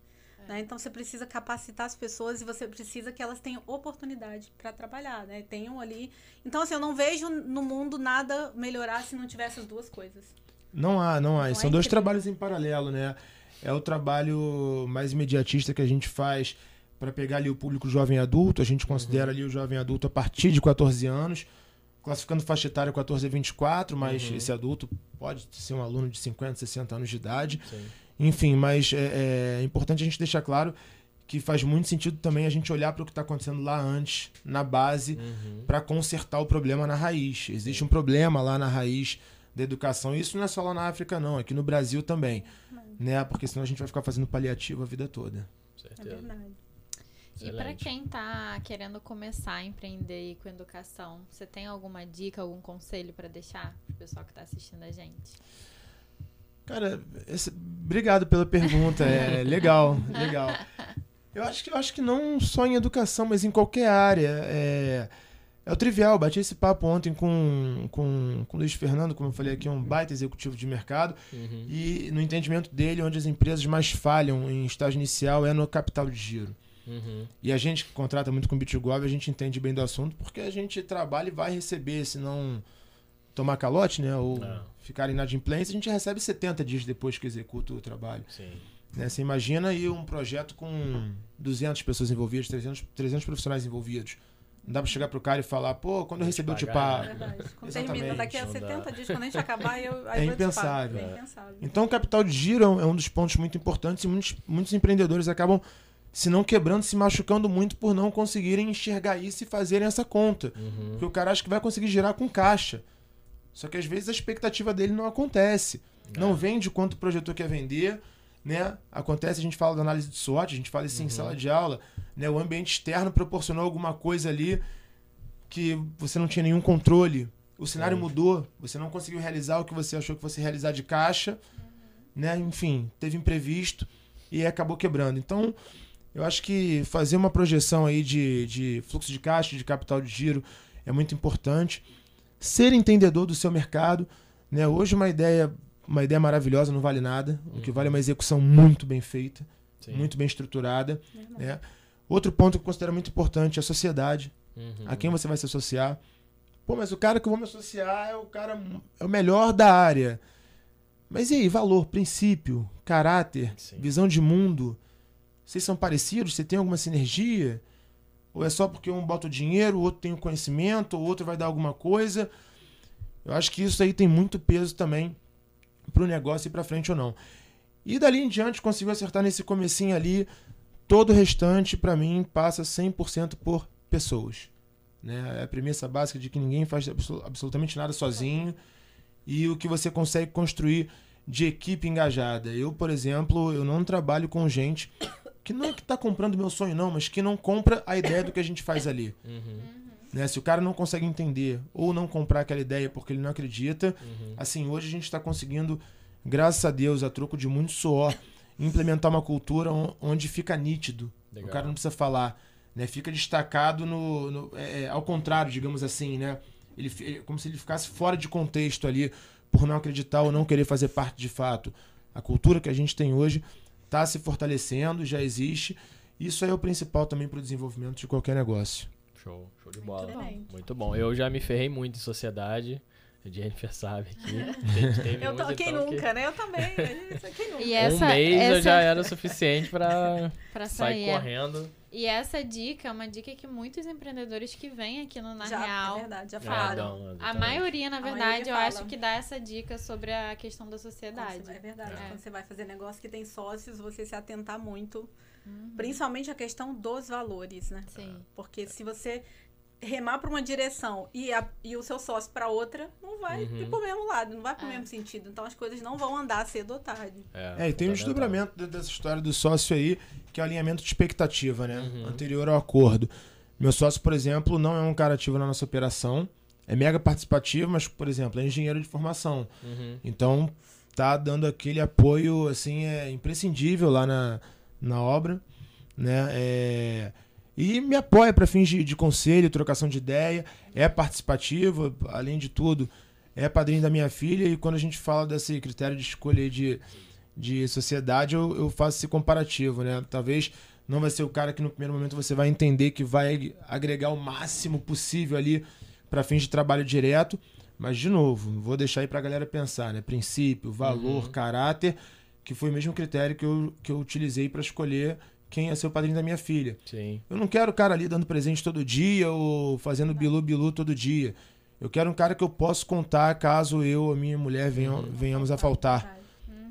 É. né? Então você precisa capacitar as pessoas e você precisa que elas tenham oportunidade para trabalhar, né? Tenham ali. Então, assim, eu não vejo no mundo nada melhorar se não tiver essas duas coisas. Não há, não há. Não São é dois incrível. trabalhos em paralelo, né? É o trabalho mais imediatista que a gente faz para pegar ali o público jovem adulto. A gente considera ali o jovem adulto a partir de 14 anos, classificando faixa etária 14 a 24, mas Uhum. esse adulto pode ser um aluno de 50, 60 anos de idade. Sim. Enfim, mas é, é importante a gente deixar claro que faz muito sentido também a gente olhar para o que está acontecendo lá antes, na base, Uhum. para consertar o problema na raiz. Existe um problema lá na raiz da educação. E isso não é só lá na África, não. Aqui no Brasil também. Né? Porque senão a gente vai ficar fazendo paliativo a vida toda. É Certeza. verdade. E para quem tá querendo começar a empreender com educação, você tem alguma dica, algum conselho para deixar pro pessoal que tá assistindo a gente? Cara, esse- obrigado pela pergunta. É legal, legal. Eu acho, que, eu acho que não só em educação, mas em qualquer área. É, é o trivial. Bati esse papo ontem com, com, com o Luiz Fernando, como eu falei aqui, é um baita executivo de mercado. Uhum. E no entendimento dele, onde as empresas mais falham em estágio inicial é no capital de giro. Uhum. E a gente que contrata muito com o BitGov, a gente entende bem do assunto, porque a gente trabalha e vai receber, se não tomar calote, né? Ou Não. ficar inadimplência, a gente recebe 70 dias depois que executa o trabalho. Sim. Né? Você imagina aí um projeto com 200 pessoas envolvidas, 300, 300 profissionais envolvidos. Não dá pra chegar pro cara e falar, pô, quando eu recebi eu te te pagar, É pago. verdade. Quando Exatamente, termina daqui a não 70 dá. dias, quando a gente acabar, eu, aí É pago. impensável. É É. impensável. Então, o capital de giro é um dos pontos muito importantes e muitos, muitos empreendedores acabam, se não quebrando, se machucando muito por não conseguirem enxergar isso e fazerem essa conta. Uhum. Porque o cara acha que vai conseguir girar com caixa. Só que às vezes a expectativa dele não acontece. Não É. vende quanto o projetor quer vender, né? Acontece, a gente fala da análise de SWOT, a gente fala isso em Uhum. sala de aula, né? O ambiente externo proporcionou alguma coisa ali que você não tinha nenhum controle. O cenário Sim. mudou, você não conseguiu realizar o que você achou que fosse realizar de caixa, né? Enfim, teve imprevisto e acabou quebrando. Então, eu acho que fazer uma projeção aí de, de fluxo de caixa, de capital de giro, é muito importante. Ser entendedor do seu mercado. Né? Hoje, uma ideia uma ideia maravilhosa não vale nada. O que vale é uma execução muito bem feita, Sim. muito bem estruturada. Né? Outro ponto que eu considero muito importante é a sociedade. Uhum. A quem você vai se associar. Pô, mas o cara que eu vou me associar é o cara é o melhor da área. Mas e aí, valor, princípio, caráter, Sim. visão de mundo? Vocês são parecidos? Você tem alguma sinergia? Ou é só porque um bota o dinheiro, o outro tem o conhecimento, o outro vai dar alguma coisa? Eu acho que isso aí tem muito peso também pro negócio ir pra frente ou não. E dali em diante conseguiu acertar nesse comecinho ali. Todo o restante, pra mim, passa 100% por pessoas. Né? É a premissa básica de que ninguém faz absol- absolutamente nada sozinho. E o que você consegue construir de equipe engajada. Eu, por exemplo, eu não trabalho com gente que não é que tá comprando meu sonho, não, mas que não compra a ideia do que a gente faz ali. Uhum. Né? Se o cara não consegue entender ou não comprar aquela ideia porque ele não acredita, Uhum. assim, hoje a gente está conseguindo, graças a Deus, a troco de muito suor, implementar uma cultura on- onde fica nítido. Legal. O cara não precisa falar, né? Fica destacado no, no- é, é, ao contrário, digamos assim, né? Ele, é como se ele ficasse fora de contexto ali por não acreditar ou não querer fazer parte de fato. A cultura que a gente tem hoje está se fortalecendo, já existe. Isso aí é o principal também para o desenvolvimento de qualquer negócio. Show, show de bola. bem. Muito bom. Eu já me ferrei muito em sociedade. A Jennifer sabe aqui. Te- teve Eu tô, quem então, que nunca, né? Eu também. Quem nunca? E essa, um mês essa eu já era o suficiente pra pra sair sair. é. correndo. E essa dica é uma dica que muitos empreendedores que vêm aqui no Na já, Real É verdade, já É, falaram. não, A exatamente. maioria, na A verdade, maioria eu fala. acho que dá essa dica sobre a questão da sociedade. você- É verdade. É. Quando você vai fazer negócio que tem sócios, você se atentar muito. Uhum. Principalmente a questão dos valores, né? Sim. Porque se você remar para uma direção e, a- e o seu sócio para outra, não vai Uhum. ir pro mesmo lado, não vai pro É. mesmo sentido. Então as coisas não vão andar cedo ou tarde. É, e tem um fundamental. desdobramento de- dessa história do sócio aí, que é o alinhamento de expectativa, né? Uhum. Anterior ao acordo. Meu sócio, por exemplo, não é um cara ativo na nossa operação. É mega participativo, mas, por exemplo, é engenheiro de formação. Uhum. Então, tá dando aquele apoio, assim, é imprescindível lá na, na obra, né? É, E me apoia para fins de, de conselho, trocação de ideia. É participativo, além de tudo, é padrinho da minha filha. E quando a gente fala desse critério de escolha de, de sociedade, eu, eu faço esse comparativo, né? Talvez não vai ser o cara que no primeiro momento você vai entender que vai agregar o máximo possível ali para fins de trabalho direto. Mas, de novo, vou deixar aí pra galera pensar, né? Princípio, valor, Uhum. caráter, que foi o mesmo critério que eu, que eu utilizei para escolher quem ia ser o padrinho da minha filha. Sim. Eu não quero o cara ali dando presente todo dia ou fazendo bilu-bilu todo dia. Eu quero um cara que eu possa contar caso eu ou minha mulher venham, Uhum. venhamos a faltar. Verdade.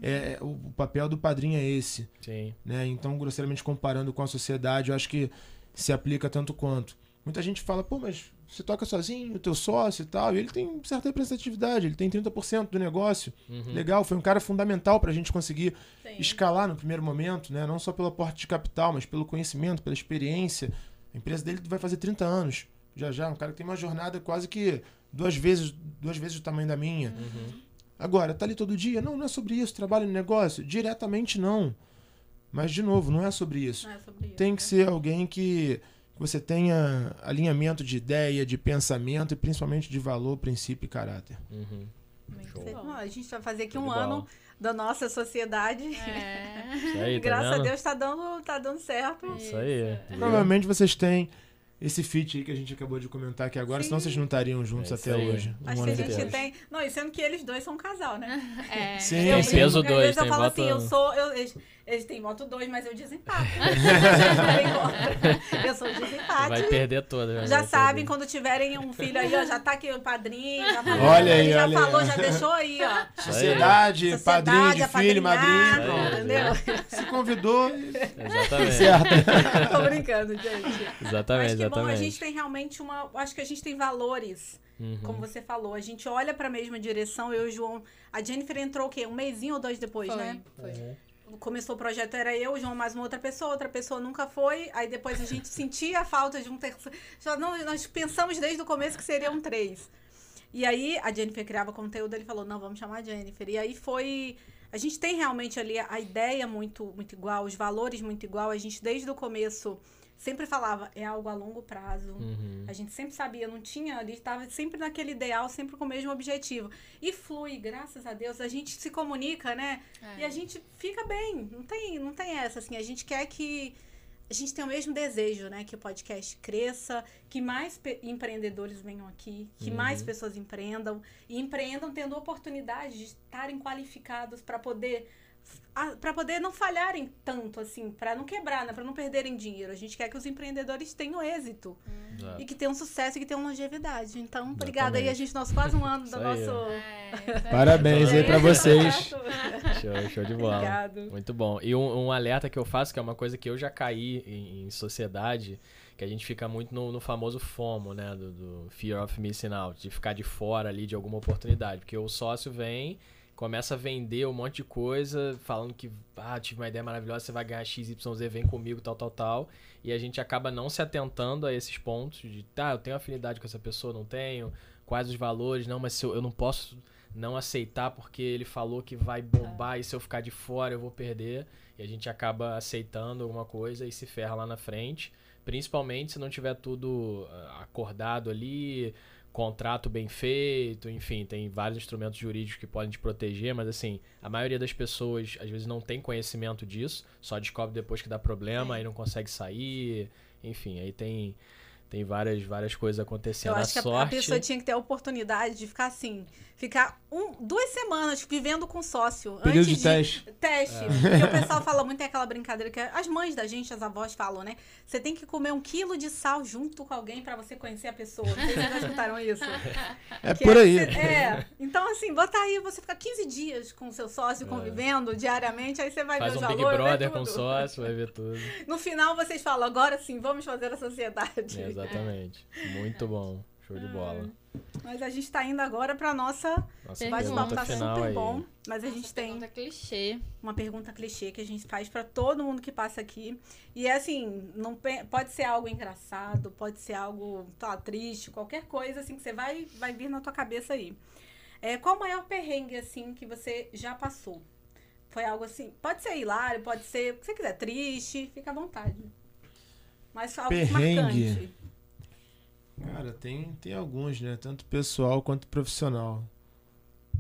É, o, o papel do padrinho é esse. Sim. Né? Então, grosseiramente comparando com a sociedade, eu acho que se aplica tanto quanto. Muita gente fala, pô, mas você toca sozinho, o teu sócio e tal, e ele tem certa representatividade, ele tem 30% do negócio. Uhum. Legal, foi um cara fundamental para a gente conseguir Sim. escalar no primeiro momento, né? Não só pelo aporte de capital, mas pelo conhecimento, pela experiência. A empresa dele vai fazer 30 anos. Já já, um cara que tem uma jornada quase que duas vezes, duas vezes o tamanho da minha. Uhum. Agora, tá ali todo dia? Não, não é sobre isso, trabalho no negócio. Diretamente não. Mas, de novo, não é sobre isso. Não é sobre isso, Tem que né? ser alguém que você tenha alinhamento de ideia, de pensamento e principalmente de valor, princípio e caráter. Uhum. A gente vai fazer aqui um ano da nossa sociedade. É. Aí, tá Graças a? Deus tá dando, tá dando certo. Isso aí. viu? Provavelmente vocês têm esse feat aí que a gente acabou de comentar aqui agora, Sim. senão vocês não estariam juntos É até aí. hoje. um Acho que a gente depois. tem. Não, e sendo que eles dois são um casal, né? É. Sim, Eu sim. Peso dois, eu tem falo assim, eu sou. Eu, eles, têm voto dois, mas eu desempato. eu, sou desempate. Vai perder toda. Já sabem, perder. quando tiverem um filho aí, ó, já tá aqui o padrinho, já falou, Olha aí, ele já olha aí. falou, já deixou aí, ó. Sociedade, padrinho de filho, madrinho, Entendeu? pronto. Se convidou, Exatamente. certo. Tô brincando, gente. Exatamente, Mas que bom, a exatamente. gente tem realmente uma. Acho que a gente tem valores, Uhum. como você falou. A gente olha pra mesma direção, eu e o João. A Jennifer entrou o quê? Um mêsinho ou dois depois, Foi, né? foi. Começou o projeto, era eu, João, mais uma outra pessoa, outra pessoa nunca foi. Aí depois a gente sentia a falta de um terceiro. Nós pensamos desde o começo que seriam três. E aí a Jennifer criava conteúdo, ele falou: não, vamos chamar a Jennifer. E aí foi. A gente tem realmente ali a ideia muito, muito igual, os valores muito igual. A gente, desde o começo, sempre falava, é algo a longo prazo. Uhum. A gente sempre sabia, não tinha, ali estava sempre naquele ideal, sempre com o mesmo objetivo. E flui, graças a Deus, a gente se comunica, né? É. E a gente fica bem, não tem, não tem essa, assim, a gente quer que a gente tem o mesmo desejo, né? Que o podcast cresça, que mais empreendedores venham aqui, que Uhum. mais pessoas empreendam e empreendam tendo oportunidade de estarem qualificados para poder para poder não falharem tanto assim, para não quebrar, né? Para não perderem dinheiro. A gente quer que os empreendedores tenham êxito Exato. e que tenham sucesso e que tenham longevidade. Então, obrigada aí, a gente nosso quase um ano do nosso É. Parabéns aí pra vocês. Show, show de bola. Obrigado. Muito bom. E um, um alerta que eu faço, que é uma coisa que eu já caí em, em sociedade, que a gente fica muito no, no famoso FOMO, né? Do, do Fear of Missing Out, de ficar de fora ali de alguma oportunidade. Porque o sócio vem, começa a vender um monte de coisa, falando que, ah, tive uma ideia maravilhosa, você vai ganhar XYZ, vem comigo, tal, tal, tal. E a gente acaba não se atentando a esses pontos de, tá, eu tenho afinidade com essa pessoa, não tenho, quais os valores, não, mas eu, eu não posso não aceitar porque ele falou que vai bombar e se eu ficar de fora eu vou perder. E a gente acaba aceitando alguma coisa e se ferra lá na frente. Principalmente se não tiver tudo ah, acordado ali, contrato bem feito, enfim, tem vários instrumentos jurídicos que podem te proteger, mas assim, a maioria das pessoas às vezes não tem conhecimento disso, só descobre depois que dá problema, aí não consegue sair, enfim, aí tem tem várias várias coisas acontecendo. Eu acho que a- sorte, a pessoa tinha que ter a oportunidade de ficar assim, ficar um, duas semanas vivendo com sócio. Período antes de teste. Teste. Porque o pessoal fala muito, tem aquela brincadeira que as mães da gente, as avós falam, né? Você tem que comer um quilo de sal junto com alguém pra você conhecer a pessoa. Vocês já escutaram isso. É Que por aí. você- é. Então, assim, bota aí, você fica 15 dias com o seu sócio convivendo diariamente, aí você vai faz ver um os Big valores, Brother com sócio, vai ver tudo. No final, vocês falam, agora sim, vamos fazer a sociedade. É, exatamente. Muito bom. Show de bola. Mas a gente tá indo agora pra nossa Nossa bate-papo, tá super aí. bom. Mas a gente tem Pergunta clichê. uma pergunta clichê que a gente faz pra todo mundo que passa aqui. E é assim, não pode ser algo engraçado, pode ser algo tá, triste, qualquer coisa assim que você vai, vai vir na tua cabeça aí. É, qual o maior perrengue assim que você já passou? Foi algo assim, pode ser hilário, pode ser, o que você quiser, triste, fica à vontade. Mas algo Perrengue. marcante. Cara, tem, tem alguns, né? Tanto pessoal quanto profissional.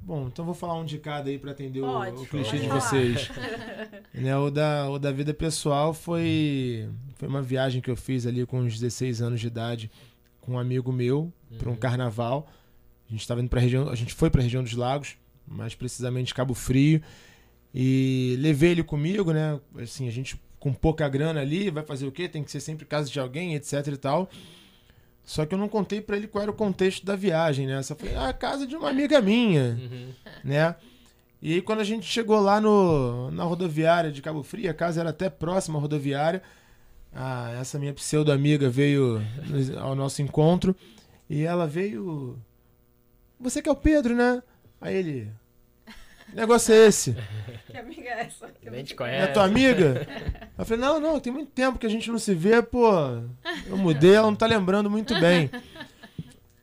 Bom, então vou falar um de cada aí pra atender o, Pode, o clichê pode de vocês. né, o, da, o da vida pessoal foi, foi uma viagem que eu fiz ali com uns 16 anos de idade com um amigo meu para um Uhum. carnaval. A gente tava indo pra região, a gente foi pra região dos lagos, mais precisamente Cabo Frio, e levei ele comigo, né? Assim, a gente com pouca grana ali, vai fazer o quê? Tem que ser sempre casa de alguém, etc e tal. Só que eu não contei pra ele qual era o contexto da viagem, né? Só falei, ah, casa de uma amiga minha, Uhum. né? E aí quando a gente chegou lá no, na rodoviária de Cabo Frio, a casa era até próxima à rodoviária, ah, essa minha pseudo-amiga veio ao nosso encontro e ela veio... Você que é o Pedro, né? Aí ele... "Que Negócio é esse? Que amiga é essa? Que Nem te amiga- É conhece. tua amiga? Eu falei, não, não, tem muito tempo que a gente não se vê, pô. Eu mudei, ela não tá lembrando muito bem.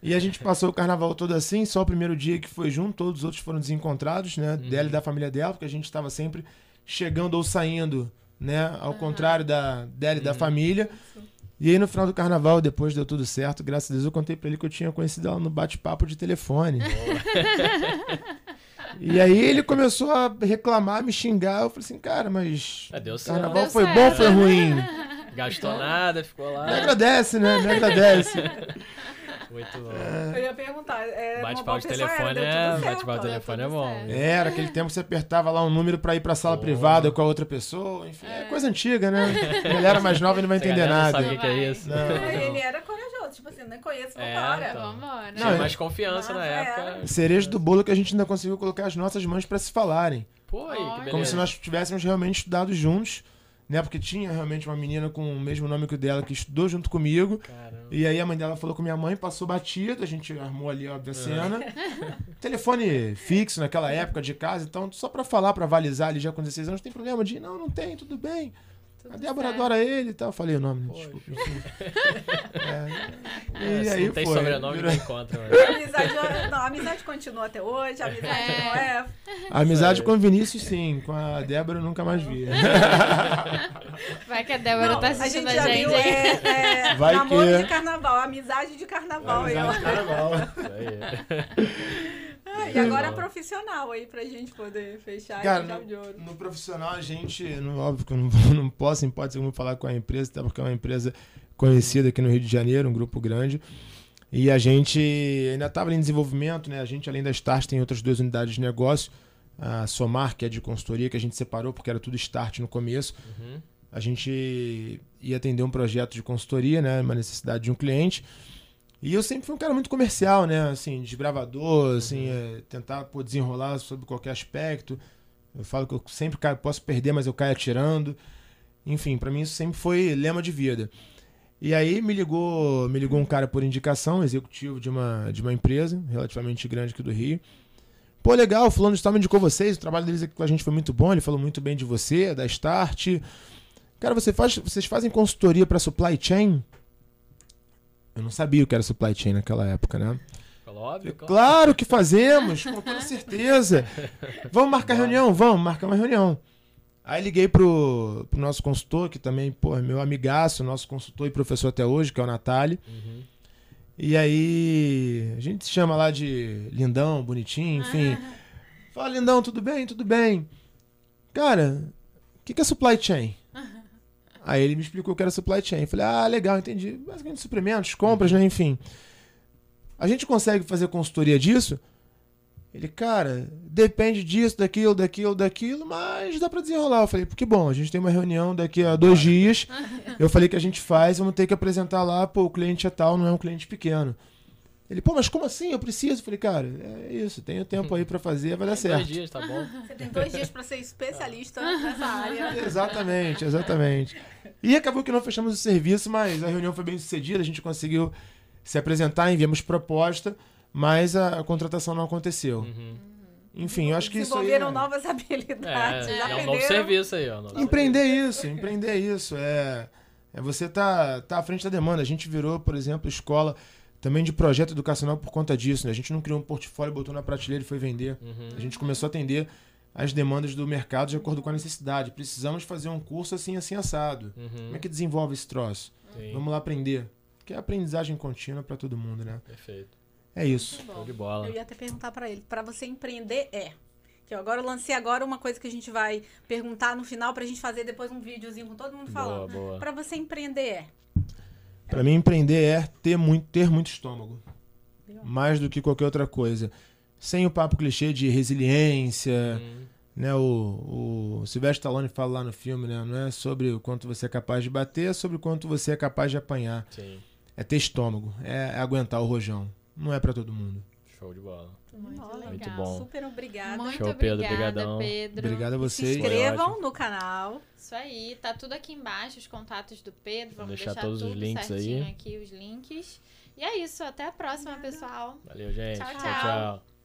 E a gente passou o carnaval todo assim, só o primeiro dia que foi junto, todos os outros foram desencontrados, né? Dela e da família dela, porque a gente tava sempre chegando ou saindo, né? Ao contrário da dela e da família. E aí no final do carnaval, depois deu tudo certo, graças a Deus, eu contei pra ele que eu tinha conhecido ela no bate-papo de telefone. e aí ele começou a reclamar, me xingar. Eu falei assim, cara, mas deu certo. carnaval Deu foi certo. bom ou foi ruim? Gastou nada, ficou Me lá. agradece, né? Me agradece. Muito bom. Eu ia perguntar. É Bate-papo boa de telefone é. Bate-papo de telefone é tudo bom. É, Era aquele tempo que você apertava lá um número pra ir pra sala Pô. privada com a outra pessoa. Enfim, é, coisa antiga, né? A galera mais nova não vai entender não nada. sabe o que é isso. Não. Ele era corajoso, tipo assim, nem conheço, É, vambora. então. Vambora. Tinha Não, mais confiança na Mas é. época. Cereja do bolo que a gente ainda conseguiu colocar as nossas mães pra se falarem. Pô, aí, que beleza. Como se nós tivéssemos realmente estudado juntos. Né? Porque tinha realmente uma menina com o mesmo nome que o dela que estudou junto comigo. Caramba. E aí a mãe dela falou com minha mãe, passou batido, a gente armou ali, óbvio, a cena. Telefone fixo naquela época de casa, então só pra falar, pra avalizar ali já com 16 anos, tem problema de não, não tem, tudo bem. Tudo A Débora certo. adora ele e tal. Eu falei o nome, Poxa. desculpa. É. É, E se aí não tem foi. sobrenome, virou- não encontra. A amizade, não, a amizade continua até hoje, a amizade É. não é. A amizade aí. com o Vinícius, sim. Com a Débora, eu nunca mais vi. Vai que a Débora Não, tá a assistindo gente a já gente, viu, hein? é, é, Vai namoro que- de carnaval, amizade de carnaval. aí. Amizade de carnaval. Ah, e agora profissional aí pra gente poder fechar Cara, chave de ouro. No profissional, a gente, no, óbvio que eu não, não posso, em hipótese alguma, falar com a empresa, até porque é uma empresa conhecida aqui no Rio de Janeiro, um grupo grande. E a gente ainda estava em desenvolvimento, né? A gente, além da Start, tem outras duas unidades de negócio. A Somar, que é de consultoria, que a gente separou porque era tudo Start no começo. Uhum. A gente ia atender um projeto de consultoria, né? Uma necessidade de um cliente. E eu sempre fui um cara muito comercial, né? Assim, desbravador, assim, é, tentar pô, desenrolar sobre qualquer aspecto. Eu falo que eu sempre caio, posso perder, mas eu caio atirando. Enfim, pra mim isso sempre foi lema de vida. E aí me ligou, me ligou um cara por indicação, executivo de uma, de uma empresa relativamente grande aqui do Rio. Pô, legal, o fulano de tal me indicou vocês, o trabalho deles aqui com a gente foi muito bom, ele falou muito bem de você, da Start. Cara, você faz, vocês fazem consultoria para supply chain? Eu não sabia o que era supply chain naquela época, né? Óbvio. claro. Claro que fazemos, com toda certeza. Vamos marcar reunião? Vamos marcar uma reunião. Aí liguei pro, pro nosso consultor, que também, pô, é meu amigaço, nosso consultor e professor até hoje, que é o Natália. Uhum. E aí, a gente se chama lá de lindão, bonitinho, enfim. Fala, lindão, tudo bem? Tudo bem. Cara, o que, que é supply chain? Aí ele me explicou que era supply chain. Falei, ah, legal, entendi. Basicamente suprimentos, compras, né? Enfim. A gente consegue fazer consultoria disso? Ele, cara, depende disso, daquilo, daquilo, daquilo, mas dá pra desenrolar. Eu falei, porque bom, a gente tem uma reunião daqui a dois dias. Eu falei que a gente faz, vamos ter que apresentar lá, pô, o cliente é tal, não é um cliente pequeno. Ele, pô, mas como assim? Eu preciso. Eu falei, cara, é isso, tenho tempo aí pra fazer, vai dar Dois certo. dias, tá bom. Você tem dois dias pra ser especialista nessa área. Exatamente, exatamente. E acabou que não fechamos o serviço, mas a reunião foi bem sucedida, a gente conseguiu se apresentar, enviamos proposta, mas a, a contratação não aconteceu. Uhum. Enfim, eu acho que isso aí. Desenvolveram é- novas habilidades. É, é um aprenderam. novo serviço aí, ó. novo Empreender isso, empreender isso. É, é você tá, tá à frente da demanda. A gente virou, por exemplo, escola também de projeto educacional por conta disso. Né? A gente não criou um portfólio, botou na prateleira e foi vender. Uhum. A gente começou a atender as demandas do mercado de acordo com a necessidade. Precisamos fazer um curso assim, assim, assado. Uhum. Como é que desenvolve esse troço? Sim, Vamos lá aprender. Que é aprendizagem contínua para todo mundo, né? Perfeito. É isso. Show de bola. Eu ia até perguntar pra ele, pra você empreender é. Que eu agora eu lancei agora uma coisa que a gente vai perguntar no final pra gente fazer depois um videozinho com todo mundo falando. boa. Pra você empreender é. Para mim, empreender é ter muito, ter muito estômago. Mais do que qualquer outra coisa. Sem o papo clichê de resiliência, Uhum. né? O, o Sylvester Stallone fala lá no filme, né? Não é sobre o quanto você é capaz de bater, é sobre o quanto você é capaz de apanhar. Sim, É ter estômago, é, é aguentar o rojão. Não é para todo mundo. Show de bola. Muito Olha, legal. Muito bom. Super obrigada. Muito Show, Pedro, obrigada. Pedro. Obrigado a Se vocês. Foi inscrevam no canal. Isso aí, tá tudo aqui embaixo, os contatos do Pedro. Vamos deixar deixar, todos os tudo links certinho aí. aqui, os links. E é isso, até a próxima, pessoal. Valeu, gente. Tchau, tchau. tchau. tchau.